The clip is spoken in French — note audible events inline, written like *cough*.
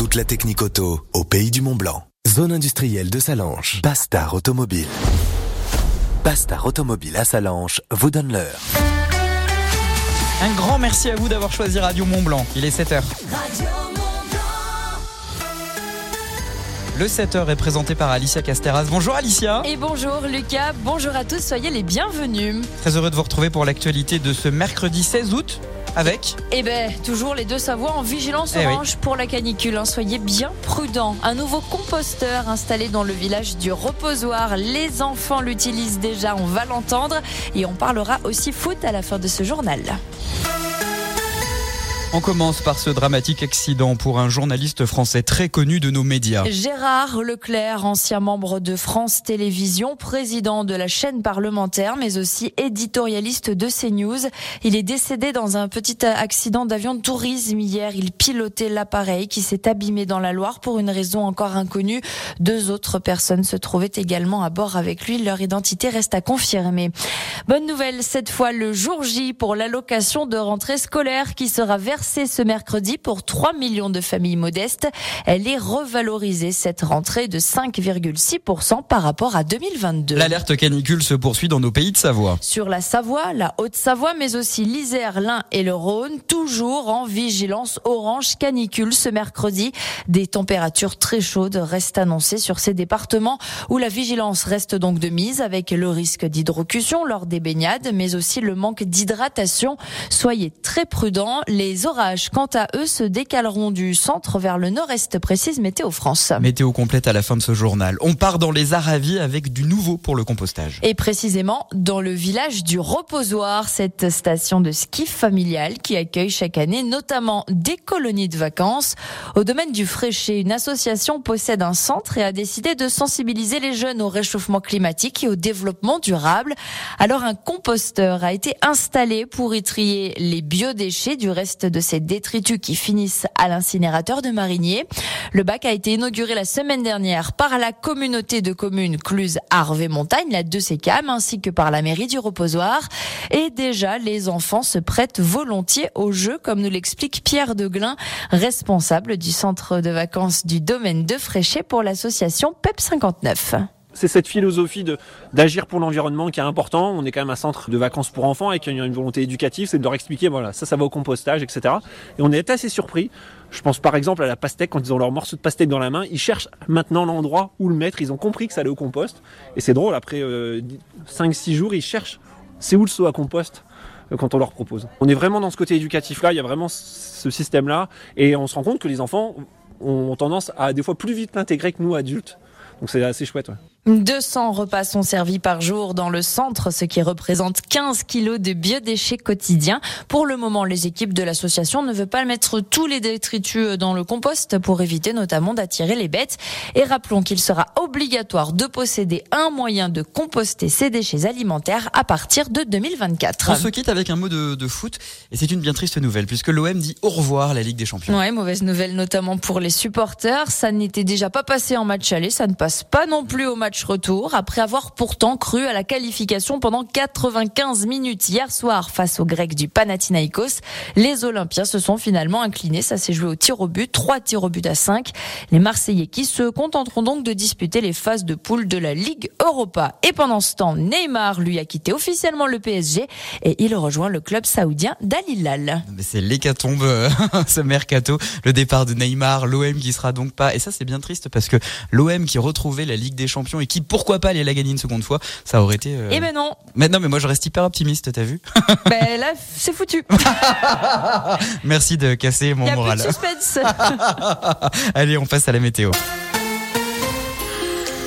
Toute la technique auto au pays du Mont Blanc. Zone industrielle de Salange. Bastard Automobile. Bastard Automobile à Salange vous donne l'heure. Un grand merci à vous d'avoir choisi Radio Mont Blanc. Il est 7h. Le 7h est présenté par Alicia Casteras. Bonjour Alicia. Et bonjour Lucas, bonjour à tous, soyez les bienvenus. Très heureux de vous retrouver pour l'actualité de ce mercredi 16 août avec Eh ben, toujours les deux Savoies en vigilance Eh oui. orange pour la canicule. hein. Soyez bien prudents. Un nouveau composteur installé dans le village du Reposoir. Les enfants l'utilisent déjà, on va l'entendre. Et on parlera aussi foot à la fin de ce journal. On commence par ce dramatique accident pour un journaliste français très connu de nos médias. Gérard Leclerc, ancien membre de France Télévisions, président de la chaîne parlementaire, mais aussi éditorialiste de CNews. Il est décédé dans un petit accident d'avion de tourisme hier. Il pilotait l'appareil qui s'est abîmé dans la Loire pour une raison encore inconnue. Deux autres personnes se trouvaient également à bord avec lui. Leur identité reste à confirmer. Bonne nouvelle, cette fois le jour J pour l'allocation de rentrée scolaire qui sera versée ce mercredi pour 3 millions de familles modestes. Elle est revalorisée cette rentrée de 5,6% par rapport à 2022. L'alerte canicule se poursuit dans nos pays de Savoie. Sur la Savoie, la Haute-Savoie, mais aussi l'Isère, l'Ain et le Rhône, toujours en vigilance orange canicule ce mercredi. Des températures très chaudes restent annoncées sur ces départements où la vigilance reste donc de mise avec le risque d'hydrocution lors des baignades, mais aussi le manque d'hydratation. Soyez très prudents. Les orages, quant à eux, se décaleront du centre vers le nord-est, précise Météo France. Météo complète à la fin de ce journal. On part dans les Aravis avec du nouveau pour le compostage. Et précisément dans le village du Reposoir, cette station de ski familiale qui accueille chaque année notamment des colonies de vacances. Au domaine du Fréchet, une association possède un centre et a décidé de sensibiliser les jeunes au réchauffement climatique et au développement durable. Alors un composteur a été installé pour y trier les biodéchets du reste de ces détritus qui finissent à l'incinérateur de Marigné. Le bac a été inauguré la semaine dernière par la communauté de communes Cluse Arvé Montagne, la 2CCAM, ainsi que par la mairie du Reposoir. Et déjà, les enfants se prêtent volontiers au jeu, comme nous l'explique Pierre Deglin, responsable du centre de vacances du domaine de Fréchet pour l'association PEP 59. C'est cette philosophie d'agir pour l'environnement qui est important. On est quand même un centre de vacances pour enfants avec une, une volonté éducative, c'est de leur expliquer voilà ça ça va au compostage, etc. Et on est assez surpris. Je pense par exemple à la pastèque quand ils ont leur morceau de pastèque dans la main, ils cherchent maintenant l'endroit où le mettre. Ils ont compris que ça allait au compost. Et c'est drôle après 5-6 jours ils cherchent c'est où le seau à compost euh, quand on leur propose. On est vraiment dans ce côté éducatif là. Il y a vraiment ce système là et on se rend compte que les enfants ont tendance à des fois plus vite l'intégrer que nous adultes. Donc c'est assez chouette. Ouais. 200 repas sont servis par jour dans le centre, ce qui représente 15 kilos de biodéchets quotidiens. Pour le moment, les équipes de l'association ne veulent pas mettre tous les détritus dans le compost pour éviter notamment d'attirer les bêtes. Et rappelons qu'il sera obligatoire de posséder un moyen de composter ces déchets alimentaires à partir de 2024. On se quitte avec un mot de, de foot et c'est une bien triste nouvelle puisque l'OM dit au revoir à la Ligue des Champions. Ouais, mauvaise nouvelle notamment pour les supporters. Ça n'était déjà pas passé en match aller, ça ne passe pas non plus au match retour, après avoir pourtant cru à la qualification pendant 95 minutes hier soir face aux Grecs du Panathinaikos. Les Olympiens se sont finalement inclinés, ça s'est joué au tir au but, 3 tirs au but à 5. Les Marseillais qui se contenteront donc de disputer les phases de poule de la Ligue Europa. Et pendant ce temps, Neymar lui a quitté officiellement le PSG et il rejoint le club saoudien d'Al Hilal. Mais c'est l'hécatombe, euh, *laughs* ce mercato, le départ de Neymar, l'OM qui sera donc pas, et ça c'est bien triste parce que l'OM qui retrouvait la Ligue des Champions et qui pourquoi pas allait la gagner une seconde fois, ça aurait été. euh, Eh ben non, Mais non, mais moi je reste hyper optimiste, t'as vu *laughs* ben là c'est foutu. Merci de casser mon y a plus moral. de suspense. *laughs* Allez, on passe à la météo.